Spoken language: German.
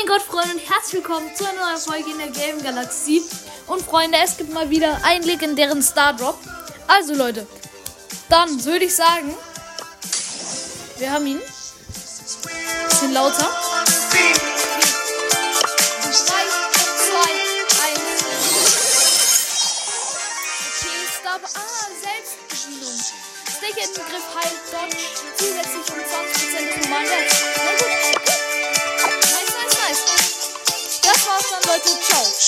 mein Gott, Freunde, und herzlich willkommen zu einer neuen Folge in der Game Galaxie. Und Freunde, es gibt mal wieder einen legendären Star Drop. Also Leute, dann würde ich sagen, wir haben ihn. Bisschen lauter. 3, 2, 1. Okay, Star. Ah, Selbstbedienung. Stick in den Griff, Heil, such a child.